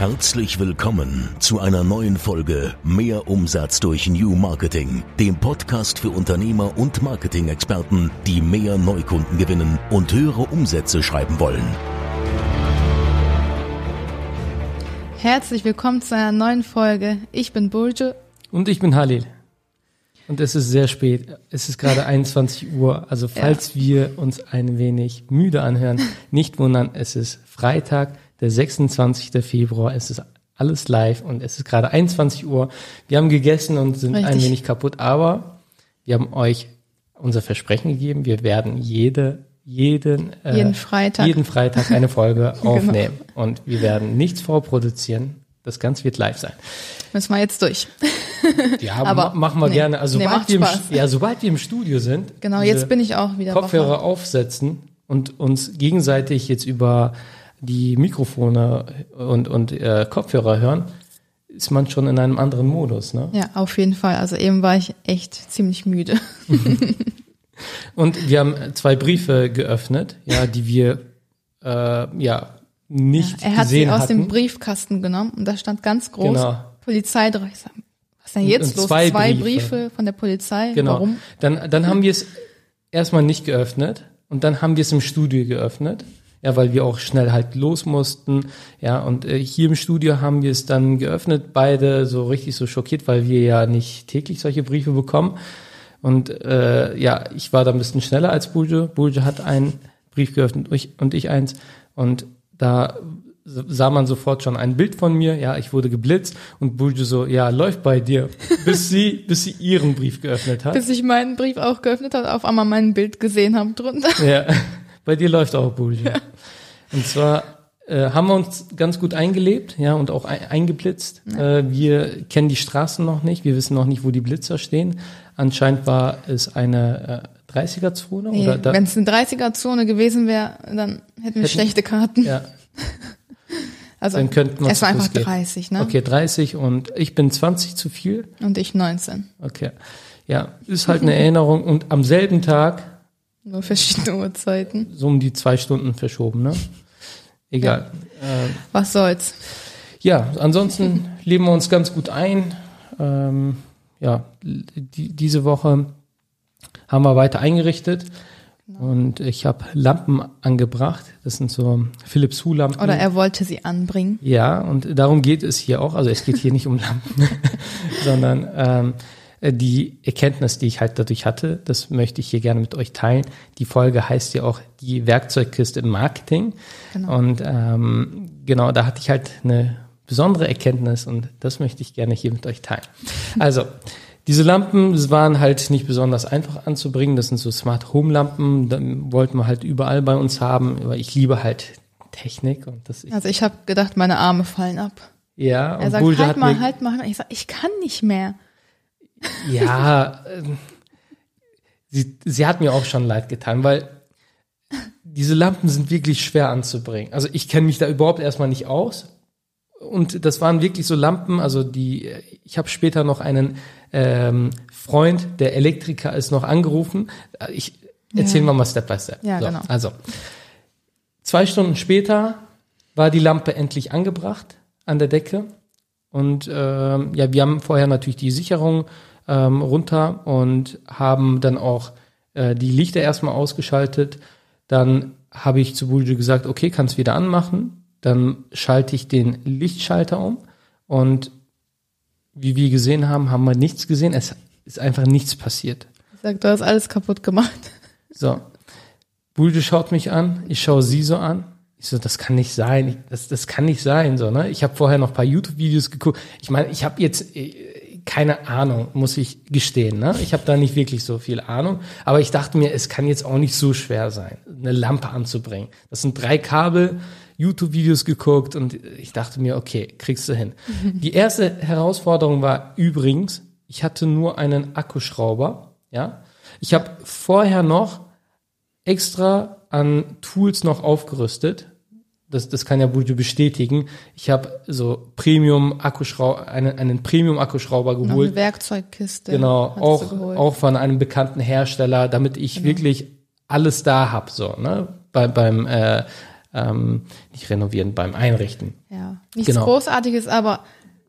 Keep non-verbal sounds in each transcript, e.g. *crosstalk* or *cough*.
Herzlich willkommen zu einer neuen Folge Mehr Umsatz durch New Marketing, dem Podcast für Unternehmer und Marketing-Experten, die mehr Neukunden gewinnen und höhere Umsätze schreiben wollen. Herzlich willkommen zu einer neuen Folge. Ich bin Burje. Und ich bin Halil. Und es ist sehr spät. Es ist gerade 21 Uhr. Also falls ja. wir uns ein wenig müde anhören, *laughs* nicht wundern, es ist Freitag, der 26. Februar. Es ist alles live und es ist gerade 21 Uhr. Wir haben gegessen und sind Richtig. ein wenig kaputt, aber wir haben euch unser Versprechen gegeben. Wir werden jede jeden, äh, jeden Freitag, jeden Freitag eine Folge *laughs* genau. aufnehmen. genau. Und wir werden nichts vorproduzieren. Das Ganze wird live sein. Müssen wir jetzt durch. *laughs* Ja, aber machen wir nee, gerne. Also sobald, nee, wir im, ja, sobald wir im Studio sind, genau, jetzt bin ich auch wieder Kopfhörer wacher. aufsetzen und uns gegenseitig jetzt über die Mikrofone und, und äh, Kopfhörer hören, ist man schon in einem anderen Modus. Ne? Ja, auf jeden Fall. Also eben war ich echt ziemlich müde. *laughs* und wir haben zwei Briefe geöffnet, ja, die wir äh, ja nicht ja, er hat sie aus hatten. dem Briefkasten genommen und da stand ganz groß genau. Polizei drauf. Ich sag, was ist denn jetzt los? Zwei, zwei Briefe. Briefe. von der Polizei. Genau. Warum? Dann, dann haben wir es erstmal nicht geöffnet und dann haben wir es im Studio geöffnet. Ja, weil wir auch schnell halt los mussten. Ja, und äh, hier im Studio haben wir es dann geöffnet, beide so richtig so schockiert, weil wir ja nicht täglich solche Briefe bekommen. Und äh, ja, ich war da ein bisschen schneller als Bulge. Bulge hat einen Brief geöffnet und ich, und ich eins. Und da sah man sofort schon ein Bild von mir, ja, ich wurde geblitzt und Bulge so, ja, läuft bei dir, bis sie, *laughs* bis sie ihren Brief geöffnet hat. Bis ich meinen Brief auch geöffnet habe, auf einmal mein Bild gesehen habe drunter. Ja, *laughs* bei dir läuft auch Bulge. Ja. Und zwar äh, haben wir uns ganz gut eingelebt, ja, und auch ein, eingeblitzt. Ja. Äh, wir kennen die Straßen noch nicht, wir wissen noch nicht, wo die Blitzer stehen. Anscheinend war es eine äh, 30er-Zone? Nee, Wenn es eine 30er-Zone gewesen wäre, dann hätten wir hätten, schlechte Karten. Ja. *laughs* also dann könnten wir es war einfach 30, ne? Okay, 30 und ich bin 20 zu viel. Und ich 19. Okay. Ja, ist halt eine *laughs* Erinnerung und am selben Tag. Nur verschiedene Uhrzeiten. So um die zwei Stunden verschoben, ne? Egal. Ja. Ähm, Was soll's? Ja, ansonsten leben wir uns ganz gut ein. Ähm, ja, die, diese Woche haben wir weiter eingerichtet. Genau. Und ich habe Lampen angebracht. Das sind so Philips Hue Lampen. Oder er wollte sie anbringen. Ja, und darum geht es hier auch. Also es geht hier nicht um Lampen, *laughs* sondern ähm, die Erkenntnis, die ich halt dadurch hatte, das möchte ich hier gerne mit euch teilen. Die Folge heißt ja auch die Werkzeugkiste im Marketing. Genau. Und ähm, genau, da hatte ich halt eine besondere Erkenntnis und das möchte ich gerne hier mit euch teilen. *laughs* Also, diese Lampen waren halt nicht besonders einfach anzubringen. Das sind so Smart Home Lampen. Da wollten wir halt überall bei uns haben. Aber ich liebe halt Technik und das. Ich also ich habe gedacht, meine Arme fallen ab. Ja. Er sagt, Bulge halt mal, halt mal. Ich sag, ich kann nicht mehr. Ja. äh, sie, sie hat mir auch schon leid getan, weil diese Lampen sind wirklich schwer anzubringen. Also ich kenne mich da überhaupt erstmal nicht aus. Und das waren wirklich so Lampen, also die, ich habe später noch einen ähm, Freund, der Elektriker ist, noch angerufen. Ich erzähle ja. mal Step by Step. Ja, so, genau. Also, zwei Stunden später war die Lampe endlich angebracht an der Decke. Und ähm, ja, wir haben vorher natürlich die Sicherung ähm, runter und haben dann auch äh, die Lichter erstmal ausgeschaltet. Dann habe ich zu Bulge gesagt, okay, kannst wieder anmachen. Dann schalte ich den Lichtschalter um und wie wir gesehen haben, haben wir nichts gesehen. Es ist einfach nichts passiert. Ich sag, du hast alles kaputt gemacht. So. Bulde schaut mich an, ich schaue sie so an. Ich so, das kann nicht sein. Das, das kann nicht sein. So, ne? Ich habe vorher noch paar YouTube-Videos geguckt. Ich meine, ich habe jetzt äh, keine Ahnung, muss ich gestehen. Ne? Ich habe da nicht wirklich so viel Ahnung. Aber ich dachte mir, es kann jetzt auch nicht so schwer sein, eine Lampe anzubringen. Das sind drei Kabel. YouTube-Videos geguckt und ich dachte mir, okay, kriegst du hin. *laughs* Die erste Herausforderung war übrigens, ich hatte nur einen Akkuschrauber, ja. Ich habe vorher noch extra an Tools noch aufgerüstet. Das, das kann ja Bujo bestätigen. Ich habe so Premium Akkuschrauber, einen, einen Premium Akkuschrauber geholt. Eine Werkzeugkiste. Genau, auch auch von einem bekannten Hersteller, damit ich genau. wirklich alles da hab so, ne? Bei, beim äh, ähm, nicht renovieren, beim Einrichten. Ja. Nichts genau. Großartiges, aber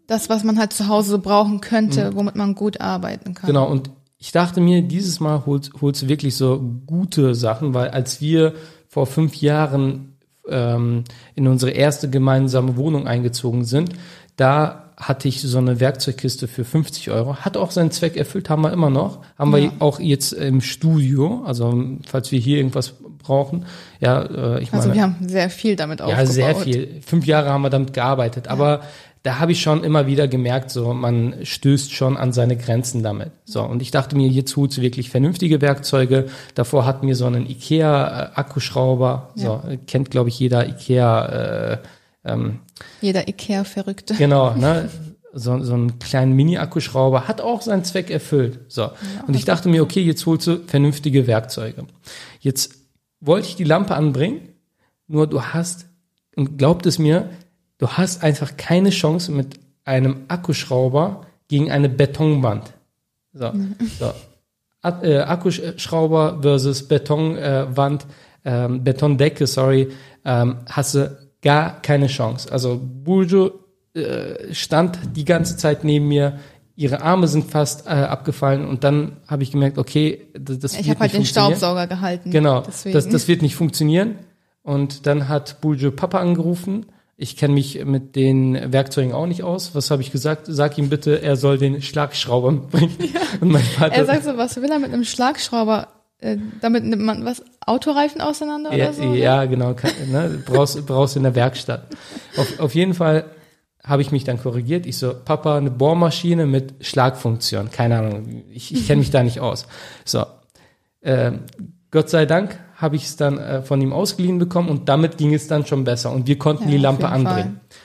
das, was man halt zu Hause so brauchen könnte, mhm. womit man gut arbeiten kann. Genau, und ich dachte mir, dieses Mal holst, holst du wirklich so gute Sachen, weil als wir vor fünf Jahren ähm, in unsere erste gemeinsame Wohnung eingezogen sind, da hatte ich so eine Werkzeugkiste für 50 Euro. Hat auch seinen Zweck erfüllt, haben wir immer noch. Haben ja. wir auch jetzt im Studio, also falls wir hier irgendwas brauchen. Ja, äh, ich also meine, wir haben sehr viel damit aufgebaut. Ja, sehr viel. Fünf Jahre haben wir damit gearbeitet. Ja. Aber da habe ich schon immer wieder gemerkt, so man stößt schon an seine Grenzen damit. So und ich dachte mir, jetzt holst du wirklich vernünftige Werkzeuge. Davor hatten wir so einen Ikea äh, Akkuschrauber. So ja. kennt glaube ich jeder Ikea. Äh, ähm, jeder Ikea-Verrückte. Genau, ne? *laughs* So, so einen kleinen Mini-Akkuschrauber hat auch seinen Zweck erfüllt. So. Ja, und ich dachte mir, okay, jetzt holst du vernünftige Werkzeuge. Jetzt wollte ich die Lampe anbringen, nur du hast, und glaubt es mir, du hast einfach keine Chance mit einem Akkuschrauber gegen eine Betonwand. So. Mhm. so. Äh, Akkuschrauber versus Betonwand, äh, ähm, Betondecke, sorry, ähm, hast du gar keine Chance. Also Burjo äh, stand die ganze Zeit neben mir, ihre Arme sind fast äh, abgefallen und dann habe ich gemerkt, okay, das, das ich habe halt den Staubsauger gehalten. Genau, das, das wird nicht funktionieren. Und dann hat Buljo Papa angerufen. Ich kenne mich mit den Werkzeugen auch nicht aus. Was habe ich gesagt? Sag ihm bitte, er soll den Schlagschrauber *laughs* mitbringen. Ja. Vater, er sagt so, was will er mit einem Schlagschrauber? Äh, damit nimmt man was Autoreifen auseinander ja, oder so? Ja, genau. Kann, ne, brauchst brauchst in der Werkstatt. Auf, auf jeden Fall habe ich mich dann korrigiert. Ich so, Papa, eine Bohrmaschine mit Schlagfunktion. Keine Ahnung, ich, ich kenne mich da nicht aus. So, äh, Gott sei Dank habe ich es dann äh, von ihm ausgeliehen bekommen und damit ging es dann schon besser und wir konnten ja, die Lampe anbringen. Fall.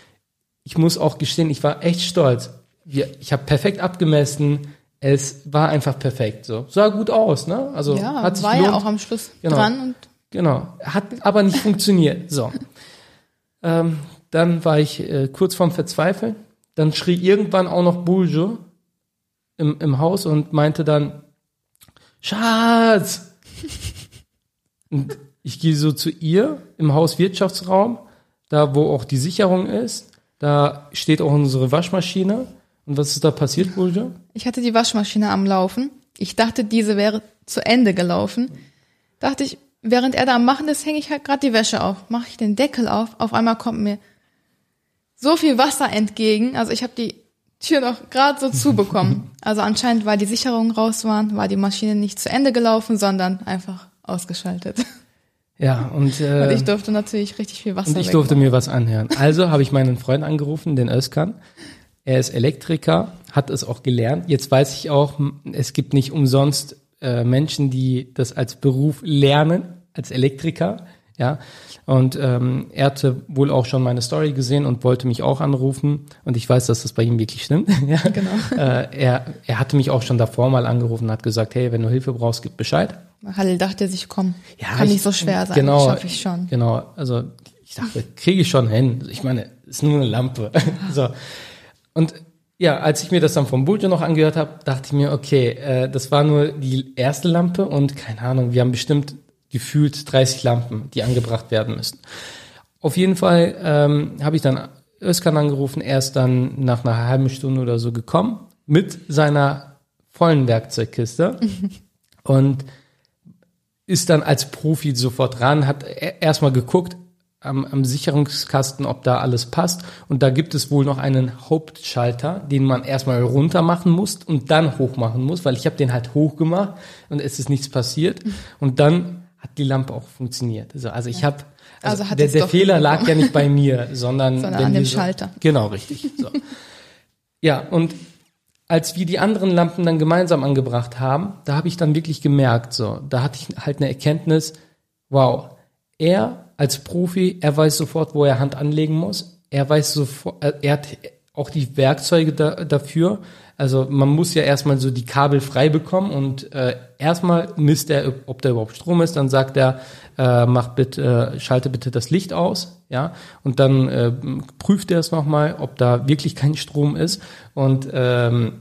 Ich muss auch gestehen, ich war echt stolz. Wir, ich habe perfekt abgemessen. Es war einfach perfekt. So sah gut aus, ne? Also ja, hat sich war gelohnt. ja auch am Schluss genau. dran und genau hat aber nicht funktioniert. So. Ähm, dann war ich äh, kurz vorm Verzweifeln. Dann schrie irgendwann auch noch Bourgeois im, im Haus und meinte dann, Schatz! Und ich gehe so zu ihr im Hauswirtschaftsraum, da wo auch die Sicherung ist. Da steht auch unsere Waschmaschine. Und was ist da passiert, Bourgeois? Ich hatte die Waschmaschine am Laufen. Ich dachte, diese wäre zu Ende gelaufen. Dachte ich, während er da am Machen ist, hänge ich halt gerade die Wäsche auf. Mache ich den Deckel auf. Auf einmal kommt mir so viel Wasser entgegen. Also ich habe die Tür noch gerade so zubekommen. *laughs* Also anscheinend, weil die Sicherungen raus waren, war die Maschine nicht zu Ende gelaufen, sondern einfach ausgeschaltet. Ja, und, *laughs* äh, und ich durfte natürlich richtig viel Wasser Und ich durfte mir was anhören. Also habe ich meinen Freund angerufen, den Özkan. Er ist Elektriker, hat es auch gelernt. Jetzt weiß ich auch, es gibt nicht umsonst äh, Menschen, die das als Beruf lernen, als Elektriker. Ja, und ähm, er hatte wohl auch schon meine Story gesehen und wollte mich auch anrufen. Und ich weiß, dass das bei ihm wirklich stimmt. *laughs* ja. Genau. Äh, er, er hatte mich auch schon davor mal angerufen und hat gesagt, hey, wenn du Hilfe brauchst, gib Bescheid. Halil dachte sich, komm, ja, kann ich, nicht so schwer sein, genau, schaffe ich schon. Genau, also ich dachte, kriege ich schon hin. Ich meine, ist nur eine Lampe. *laughs* so. Und ja, als ich mir das dann vom Buljo noch angehört habe, dachte ich mir, okay, äh, das war nur die erste Lampe und keine Ahnung, wir haben bestimmt gefühlt 30 Lampen, die angebracht werden müssen. Auf jeden Fall ähm, habe ich dann Özkan angerufen, er ist dann nach einer halben Stunde oder so gekommen mit seiner vollen Werkzeugkiste *laughs* und ist dann als Profi sofort ran, hat erstmal geguckt am, am Sicherungskasten, ob da alles passt. Und da gibt es wohl noch einen Hauptschalter, den man erstmal runter machen muss und dann hoch machen muss, weil ich habe den halt hoch gemacht und es ist nichts passiert. Und dann hat die Lampe auch funktioniert. Also, also ich habe, also, also der, der Fehler lag ja nicht bei mir, *laughs* sondern, sondern an dem so, Schalter. Genau, richtig. So. ja, und als wir die anderen Lampen dann gemeinsam angebracht haben, da habe ich dann wirklich gemerkt, so, da hatte ich halt eine Erkenntnis, wow, er als Profi, er weiß sofort, wo er Hand anlegen muss. Er weiß sofort, er hat auch die Werkzeuge da, dafür. Also man muss ja erstmal so die Kabel frei bekommen und äh, erstmal misst er, ob da überhaupt Strom ist. Dann sagt er, äh, mach bitte, äh, schalte bitte das Licht aus, ja. Und dann äh, prüft er es nochmal, ob da wirklich kein Strom ist. Und ähm,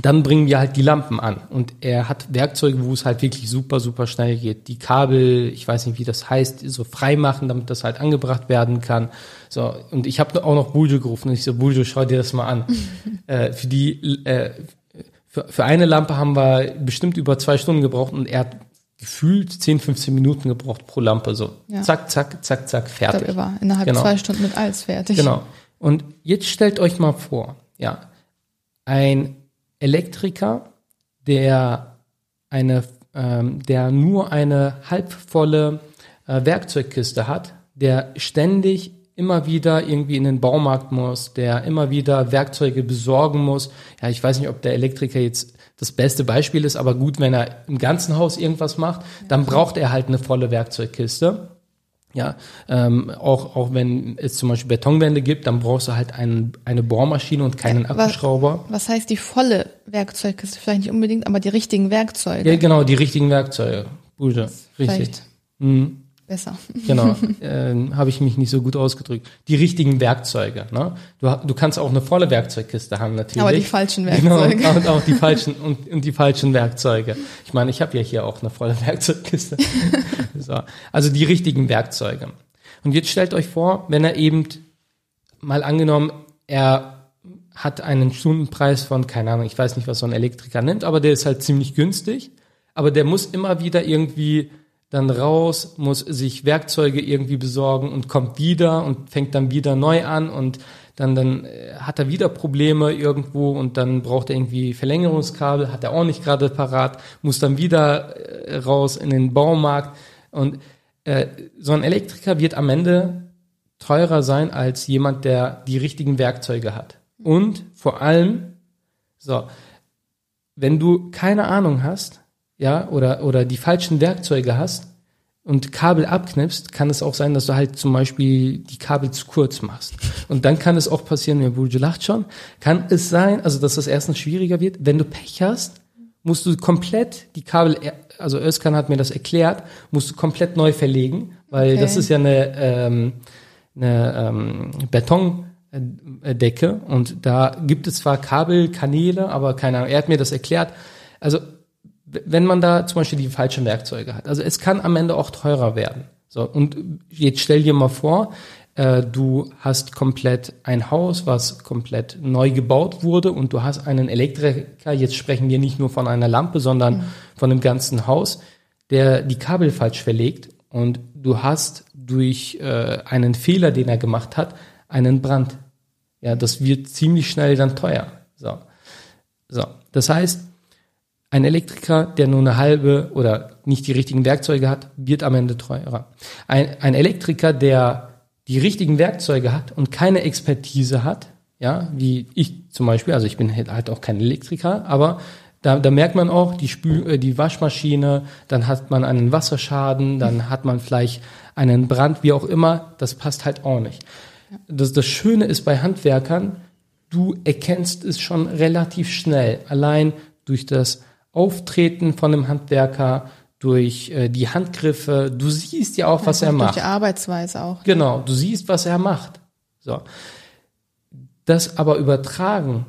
dann bringen wir halt die Lampen an. Und er hat Werkzeuge, wo es halt wirklich super, super schnell geht. Die Kabel, ich weiß nicht, wie das heißt, so frei machen, damit das halt angebracht werden kann. So, und ich habe auch noch Buljo gerufen und ich so, Buljo, schau dir das mal an. *laughs* äh, für die, äh, für, für eine Lampe haben wir bestimmt über zwei Stunden gebraucht und er hat gefühlt 10, 15 Minuten gebraucht pro Lampe. So, Ja. zack, zack, zack, zack, Ich fertig. glaube, er war innerhalb Genau. zwei Stunden mit alles fertig. Genau. Und jetzt stellt euch mal vor, ja, ein Elektriker, der eine, ähm, der nur eine halbvolle äh, Werkzeugkiste hat, der ständig immer wieder irgendwie in den Baumarkt muss, der immer wieder Werkzeuge besorgen muss. Ja, ich weiß nicht, ob der Elektriker jetzt das beste Beispiel ist, aber gut, wenn er im ganzen Haus irgendwas macht, dann braucht er halt eine volle Werkzeugkiste. Ja, ähm, auch, auch wenn es zum Beispiel Betonwände gibt, dann brauchst du halt einen, eine Bohrmaschine und keinen aber- Akkuschrauber. Was heißt die volle Werkzeugkiste? Vielleicht nicht unbedingt, aber die richtigen Werkzeuge. Ja, genau, die richtigen Werkzeuge. Bude, richtig. Mhm, besser. genau, *laughs* ähm, habe ich mich nicht so gut ausgedrückt. Die richtigen Werkzeuge. Ne? Du, du kannst auch eine volle Werkzeugkiste haben natürlich. Aber die falschen *laughs* Werkzeuge. Genau, und auch die falschen und, und die falschen Werkzeuge. Ich meine, ich habe ja hier auch eine volle Werkzeugkiste. *laughs* so. Also die richtigen Werkzeuge. Und jetzt stellt euch vor, wenn er eben mal angenommen, er hat einen Stundenpreis von, keine Ahnung, ich weiß nicht, was so ein Elektriker nimmt, aber der ist halt ziemlich günstig. Aber der muss immer wieder irgendwie dann raus, muss sich Werkzeuge irgendwie besorgen und kommt wieder und fängt dann wieder neu an und dann, dann äh, hat er wieder Probleme irgendwo und dann braucht er irgendwie Verlängerungskabel, hat er auch nicht gerade parat, muss dann wieder äh, raus in den Baumarkt und äh, so ein Elektriker wird am Ende teurer sein als jemand, der die richtigen Werkzeuge hat. Und vor allem, so, wenn du keine Ahnung hast, ja, oder, oder die falschen Werkzeuge hast und Kabel abknipst, kann es auch sein, dass du halt zum Beispiel die Kabel zu kurz machst. Und dann kann es auch passieren, mir Burju lacht schon, kann es sein, also dass das erstens schwieriger wird, wenn du Pech hast, musst du komplett die Kabel, also Özkan hat mir das erklärt, musst du komplett neu verlegen, weil Okay. das ist ja eine, ähm, eine ähm, Betondecke und da gibt es zwar Kabelkanäle, aber keine Ahnung, er hat mir das erklärt. Also wenn man da zum Beispiel die falschen Werkzeuge hat. Also es kann am Ende auch teurer werden. So, und jetzt stell dir mal vor, äh, du hast komplett ein Haus, was komplett neu gebaut wurde und du hast einen Elektriker, jetzt sprechen wir nicht nur von einer Lampe, sondern von dem ganzen Haus, der die Kabel falsch verlegt und du hast durch äh, einen Fehler, den er gemacht hat, einen Brand. Ja, das wird ziemlich schnell dann teuer. So. So. Das heißt, ein Elektriker, der nur eine halbe oder nicht die richtigen Werkzeuge hat, wird am Ende teurer. Ein, ein Elektriker, der die richtigen Werkzeuge hat und keine Expertise hat, ja, wie ich zum Beispiel, also ich bin halt auch kein Elektriker, aber da, da merkt man auch die, Spül, äh, die Waschmaschine, dann hat man einen Wasserschaden, dann hat man vielleicht einen Brand, wie auch immer, das passt halt auch nicht. Das, das Schöne ist bei Handwerkern, du erkennst es schon relativ schnell, allein durch das Auftreten von einem Handwerker, durch äh, die Handgriffe, du siehst ja auch, was er Einfach Durch macht. die Arbeitsweise auch. Genau, du siehst, was er macht. So. Das aber übertragen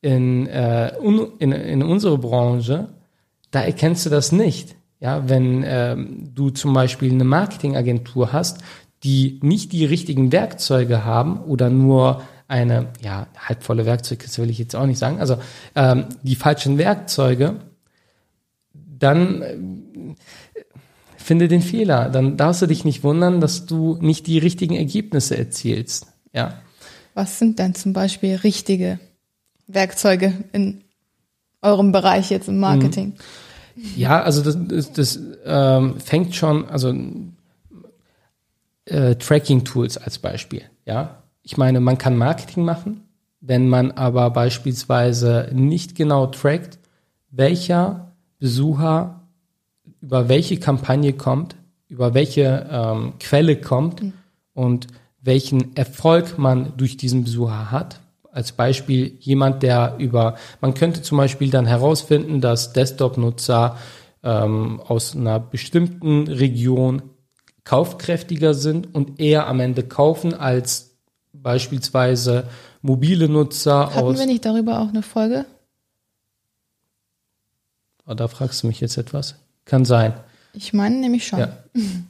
in, äh, un, in, in unsere Branche, da erkennst du das nicht. Ja, wenn ähm, du zum Beispiel eine Marketingagentur hast, die nicht die richtigen Werkzeuge haben oder nur eine, ja, halbvolle Werkzeugkiste will ich jetzt auch nicht sagen, also ähm, die falschen Werkzeuge, dann äh, finde den Fehler. Dann darfst du dich nicht wundern, dass du nicht die richtigen Ergebnisse erzielst. Ja. Was sind denn zum Beispiel richtige Werkzeuge in eurem Bereich jetzt im Marketing? Ja, also das, das, das ähm, fängt schon, also äh, Tracking-Tools als Beispiel. Ja, ich meine, man kann Marketing machen, wenn man aber beispielsweise nicht genau trackt, welcher Besucher über welche Kampagne kommt, über welche ähm, Quelle kommt und welchen Erfolg man durch diesen Besucher hat. Als Beispiel jemand, der über, man könnte zum Beispiel dann herausfinden, dass Desktop-Nutzer ähm, aus einer bestimmten Region kaufkräftiger sind und eher am Ende kaufen als beispielsweise mobile Nutzer Hatten aus. wir nicht darüber auch eine Folge? Aber da fragst du mich jetzt etwas. Kann sein. Ich meine nämlich schon. Ja.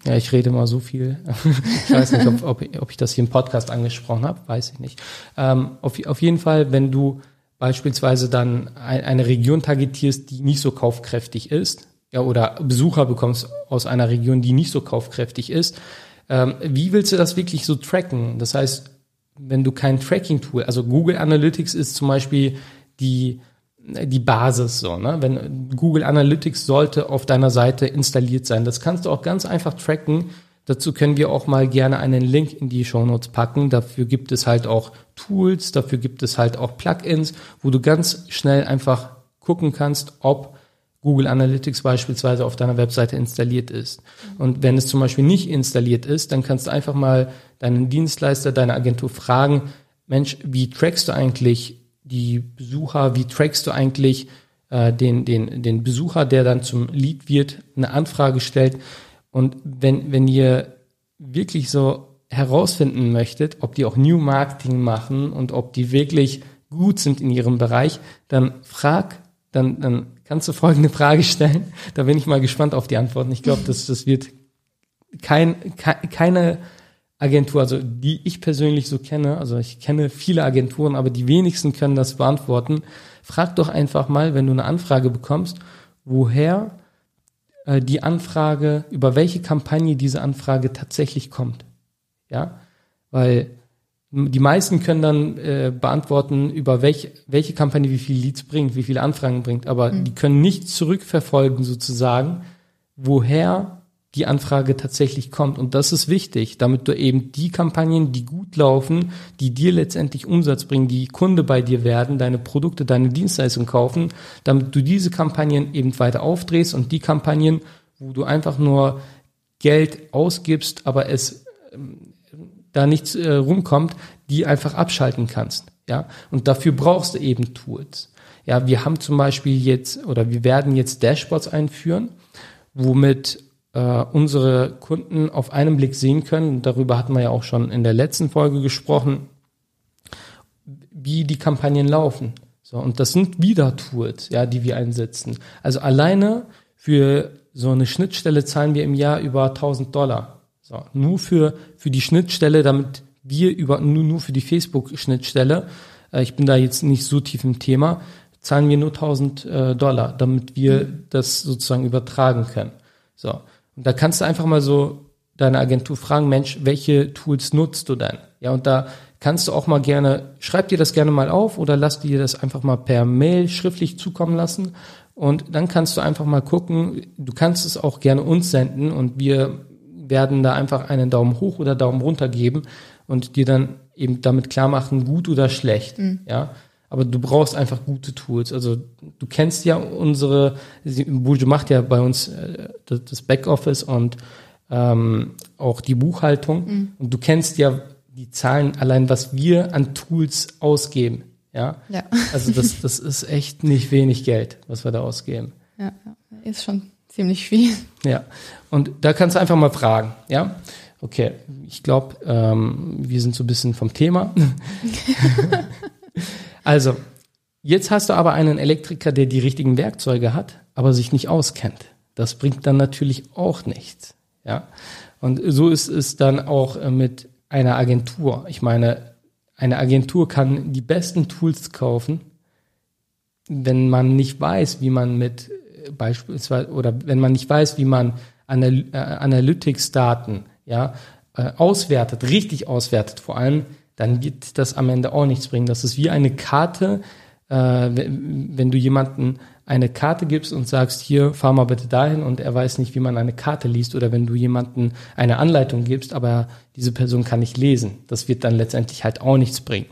ja, ich rede mal so viel. *laughs* ich weiß nicht, ob, ob, ob ich das hier im Podcast angesprochen habe, weiß ich nicht. Ähm, auf, auf jeden Fall, wenn du beispielsweise dann ein, eine Region targetierst, die nicht so kaufkräftig ist, ja, oder Besucher bekommst aus einer Region, die nicht so kaufkräftig ist, ähm, wie willst du das wirklich so tracken? Das heißt, wenn du kein Tracking-Tool, also Google Analytics ist zum Beispiel die die Basis so, ne? Wenn Google Analytics sollte auf deiner Seite installiert sein. Das kannst du auch ganz einfach tracken. Dazu können wir auch mal gerne einen Link in die Show Notes packen. Dafür gibt es halt auch Tools, dafür gibt es halt auch Plugins, wo du ganz schnell einfach gucken kannst, ob Google Analytics beispielsweise auf deiner Webseite installiert ist. Und wenn es zum Beispiel nicht installiert ist, dann kannst du einfach mal deinen Dienstleister, deine Agentur fragen, Mensch, wie trackst du eigentlich die Besucher, wie trackst du eigentlich äh, den, den, den Besucher, der dann zum Lead wird, eine Anfrage stellt. Und wenn, wenn ihr wirklich so herausfinden möchtet, ob die auch New Marketing machen und ob die wirklich gut sind in ihrem Bereich, dann frag, dann, dann kannst du folgende *laughs* Frage stellen. Da bin ich mal gespannt auf die Antworten. Ich glaube, das, das wird kein, keine Agentur, also die ich persönlich so kenne, also ich kenne viele Agenturen, aber die wenigsten können das beantworten. Frag doch einfach mal, wenn du eine Anfrage bekommst, woher äh, die Anfrage, über welche Kampagne diese Anfrage tatsächlich kommt. Ja, weil die meisten können dann äh, beantworten, über welche, welche Kampagne wie viele Leads bringt, wie viele Anfragen bringt, aber mhm. die können nicht zurückverfolgen sozusagen, woher die Anfrage tatsächlich kommt. Und das ist wichtig, damit du eben die Kampagnen, die gut laufen, die dir letztendlich Umsatz bringen, die Kunde bei dir werden, deine Produkte, deine Dienstleistungen kaufen, damit du diese Kampagnen eben weiter aufdrehst und die Kampagnen, wo du einfach nur Geld ausgibst, aber es ähm, da nichts äh, rumkommt, die einfach abschalten kannst. Ja, und dafür brauchst du eben Tools. Ja, wir haben zum Beispiel jetzt oder wir werden jetzt Dashboards einführen, womit äh, unsere Kunden auf einen Blick sehen können. Darüber hatten wir ja auch schon in der letzten Folge gesprochen, wie die Kampagnen laufen. So, und das sind wieder Tools, ja, die wir einsetzen. Also alleine für so eine Schnittstelle zahlen wir im Jahr über 1000 Dollar. So, nur für, für die Schnittstelle, damit wir über, nur, nur für die Facebook-Schnittstelle, äh, ich bin da jetzt nicht so tief im Thema, zahlen wir nur 1000 äh, Dollar, damit wir das sozusagen übertragen können. So. Und da kannst du einfach mal so deine Agentur fragen, Mensch, welche Tools nutzt du denn? Ja, und da kannst du auch mal gerne, schreib dir das gerne mal auf oder lass dir das einfach mal per Mail schriftlich zukommen lassen. Und dann kannst du einfach mal gucken, du kannst es auch gerne uns senden und wir werden da einfach einen Daumen hoch oder Daumen runter geben und dir dann eben damit klar machen, gut oder schlecht. Mhm. Ja aber du brauchst einfach gute Tools. Also du kennst ja unsere, Bujo macht ja bei uns äh, das Backoffice und ähm, auch die Buchhaltung mhm. und du kennst ja die Zahlen allein, was wir an Tools ausgeben. Ja, ja. also das, das ist echt nicht wenig Geld, was wir da ausgeben. Ja, ist schon ziemlich viel. Ja, und da kannst du einfach mal fragen, ja. Okay, ich glaube, ähm, wir sind so ein bisschen vom Thema. *laughs* *laughs* Also, jetzt hast du aber einen Elektriker, der die richtigen Werkzeuge hat, aber sich nicht auskennt. Das bringt dann natürlich auch nichts. Ja. Und so ist es dann auch äh, mit einer Agentur. Ich meine, eine Agentur kann die besten Tools kaufen, wenn man nicht weiß, wie man mit äh, beispielsweise oder wenn man nicht weiß, wie man äh, Analytics-Daten ja, auswertet, richtig auswertet, vor allem dann wird das am Ende auch nichts bringen. Das ist wie eine Karte, äh, wenn, du jemanden eine Karte gibst und sagst, hier, fahr mal bitte dahin und er weiß nicht, wie man eine Karte liest oder wenn du jemanden eine Anleitung gibst, aber diese Person kann nicht lesen. Das wird dann letztendlich halt auch nichts bringen.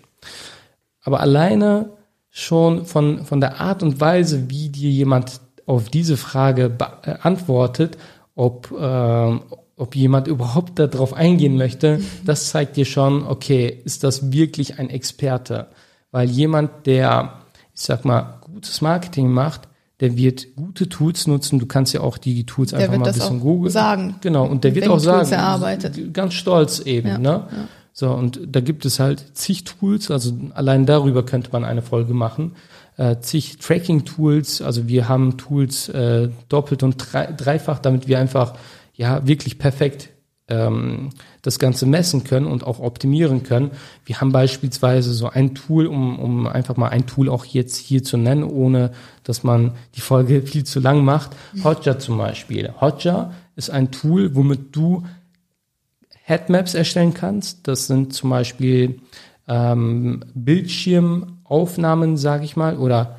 Aber alleine schon von, von der Art und Weise, wie dir jemand auf diese Frage beantwortet, ob, äh, ob jemand überhaupt darauf eingehen möchte, das zeigt dir schon, okay, ist das wirklich ein Experte? Weil jemand, der, ich sag mal, gutes Marketing macht, der wird gute Tools nutzen. Du kannst ja auch die Tools der einfach mal ein bisschen googeln. Sagen. Genau. Und der wird auch sagen, ganz stolz eben, ja, ne? Ja. So, und da gibt es halt zig Tools, also allein darüber könnte man eine Folge machen. Äh, zig Tracking-Tools, also wir haben Tools äh, doppelt und drei, dreifach, damit wir einfach ja wirklich perfekt ähm, das Ganze messen können und auch optimieren können. Wir haben beispielsweise so ein Tool, um, um einfach mal ein Tool auch jetzt hier zu nennen, ohne dass man die Folge *laughs* viel zu lang macht. Hotjar zum Beispiel. Hotjar ist ein Tool, womit du Headmaps erstellen kannst. Das sind zum Beispiel ähm, Bildschirmaufnahmen, sage ich mal, oder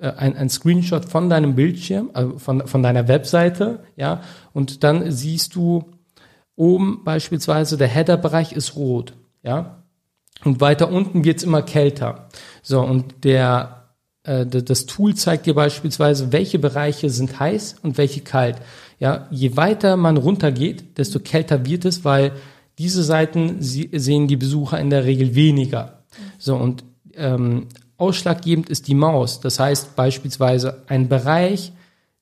äh, ein, ein Screenshot von deinem Bildschirm, also von, von deiner Webseite, ja, und dann siehst du oben beispielsweise der Header-Bereich ist rot, ja, und weiter unten wird's immer kälter. So, und der, äh, das Tool zeigt dir beispielsweise, welche Bereiche sind heiß und welche kalt. Ja, je weiter man runtergeht, desto kälter wird es, weil diese Seiten sie, sehen die Besucher in der Regel weniger. So und ähm, ausschlaggebend ist die Maus. Das heißt beispielsweise ein Bereich,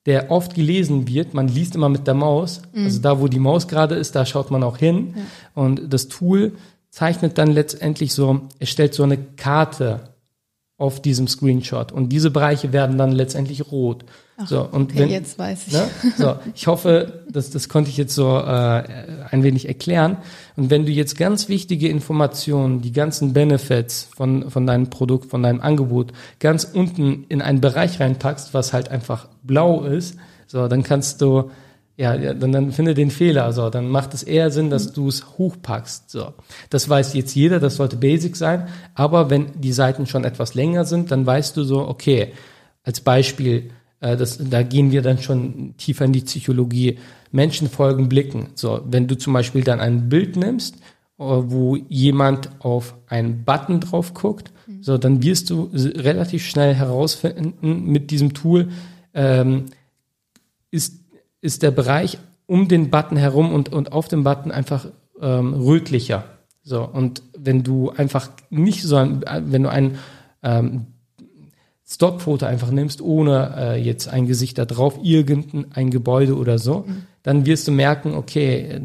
der oft gelesen wird. Man liest immer mit der Maus. Mhm. Also da, wo die Maus gerade ist, da schaut man auch hin. Ja. Und das Tool zeichnet dann letztendlich so, es stellt so eine Karte auf diesem Screenshot. Und diese Bereiche werden dann letztendlich rot. Ach, so, und okay, wenn, jetzt weiß ich. Ne, so, ich hoffe, dass das konnte ich jetzt so äh, ein wenig erklären. Und wenn du jetzt ganz wichtige Informationen, die ganzen Benefits von, von deinem Produkt, von deinem Angebot ganz unten in einen Bereich reinpackst, was halt einfach blau ist, so, dann kannst du ja, dann, dann finde den Fehler. Also dann macht es eher Sinn, dass du es hochpackst. So, das weiß jetzt jeder, das sollte Basic sein. Aber wenn die Seiten schon etwas länger sind, dann weißt du so, okay, als Beispiel, das, da gehen wir dann schon tiefer in die Psychologie. Menschen folgen Blicken. So, wenn du zum Beispiel dann ein Bild nimmst, äh, wo jemand auf einen Button drauf guckt, mhm. so, dann wirst du relativ schnell herausfinden mit diesem Tool, ähm, ist ist der Bereich um den Button herum und, und auf dem Button einfach ähm, rötlicher. So, und wenn du einfach nicht so ein, wenn du ein ähm, Stockfoto einfach nimmst, ohne äh, jetzt ein Gesicht da drauf, irgendein Gebäude oder so, mhm. dann wirst du merken, okay,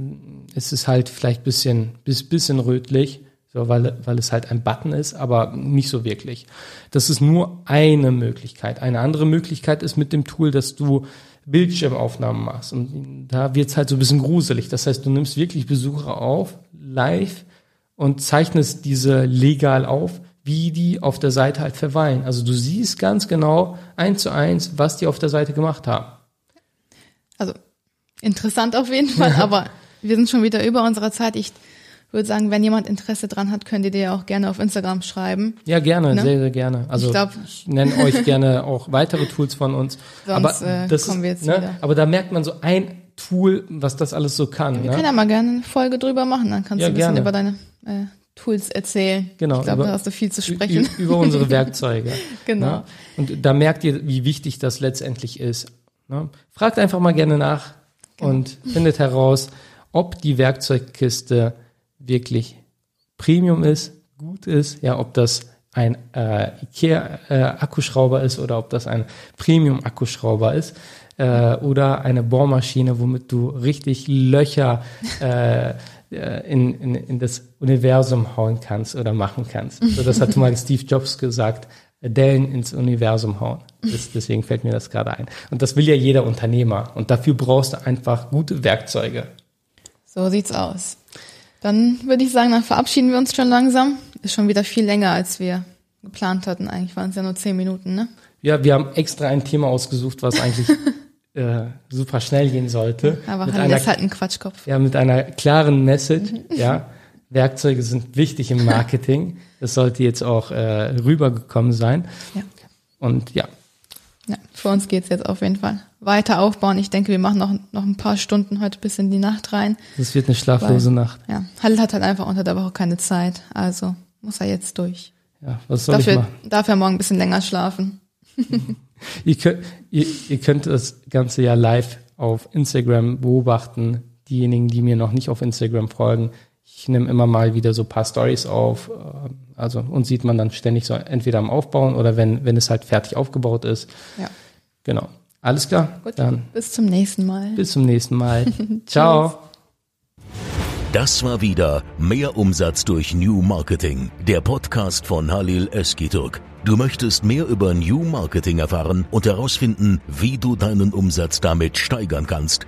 es ist halt vielleicht bisschen, bis, bisschen rötlich, so, weil, weil es halt ein Button ist, aber nicht so wirklich. Das ist nur eine Möglichkeit. Eine andere Möglichkeit ist mit dem Tool, dass du Bildschirmaufnahmen machst. Und da wird's halt so ein bisschen gruselig. Das heißt, du nimmst wirklich Besucher auf, live, und zeichnest diese legal auf, wie die auf der Seite halt verweilen. Also du siehst ganz genau eins zu eins, was die auf der Seite gemacht haben. Also interessant auf jeden Fall, aber wir sind schon wieder über unserer Zeit. Ich würde sagen, wenn jemand Interesse dran hat, könnt ihr dir auch gerne auf Instagram schreiben. Ja, gerne, ne? sehr, sehr gerne. Also ich, glaub, ich nenne euch *laughs* gerne auch weitere Tools von uns. Sonst aber äh, das kommen wir jetzt ne? wieder. Aber da merkt man so ein Tool, was das alles so kann. Wir ne? können ja mal gerne eine Folge drüber machen, dann kannst ja, du ein bisschen gerne. über deine äh, Tools erzählen. Genau. Ich glaube, da hast du viel zu sprechen. Über unsere *laughs* Werkzeuge. genau. Ne? Und da merkt ihr, wie wichtig das letztendlich ist. Ne? Fragt einfach mal gerne nach genau. und findet heraus, ob die Werkzeugkiste wirklich Premium ist, gut ist, ja, ob das ein äh, IKEA-Akkuschrauber äh, ist oder ob das ein Premium-Akkuschrauber ist äh, oder eine Bohrmaschine, womit du richtig Löcher äh, äh in, in, in das Universum hauen kannst oder machen kannst. So, das hat mal Steve Jobs gesagt, Dellen ins Universum hauen. Das, deswegen fällt mir das gerade ein. Und das will ja jeder Unternehmer. Und dafür brauchst du einfach gute Werkzeuge. So sieht's aus. Dann würde ich sagen, dann verabschieden wir uns schon langsam. Ist schon wieder viel länger, als wir geplant hatten. Eigentlich waren es ja nur zehn Minuten, ne? Ja, wir haben extra ein Thema ausgesucht, was eigentlich *laughs* äh, super schnell gehen sollte. Aber mit einer, ist halt ein Quatschkopf. Ja, mit einer klaren Message. ja, Werkzeuge sind wichtig im Marketing. Das sollte jetzt auch äh, rübergekommen sein. Ja. Und ja. Ja, für uns geht's jetzt auf jeden Fall weiter aufbauen. Ich denke, wir machen noch, noch ein paar Stunden heute bis in die Nacht rein. Das wird eine schlaflose weil, Nacht. Ja, Halil hat halt einfach unter der Woche keine Zeit. Also muss er jetzt durch. Ja, was soll dafür, ich machen? Darf er morgen ein bisschen länger schlafen. *laughs* ihr, könnt, ihr, ihr könnt das Ganze ja live auf Instagram beobachten. Diejenigen, die mir noch nicht auf Instagram folgen, ich nehme immer mal wieder so paar Stories auf. Äh, also und sieht man dann ständig so entweder am Aufbauen oder wenn, wenn es halt fertig aufgebaut ist. Ja. Genau. Alles klar. Gut, dann bis zum nächsten Mal. Bis zum nächsten Mal. *laughs* Ciao. Das war wieder Mehr Umsatz durch New Marketing, der Podcast von Halil Eskiturk. Du möchtest mehr über New Marketing erfahren und herausfinden, wie du deinen Umsatz damit steigern kannst?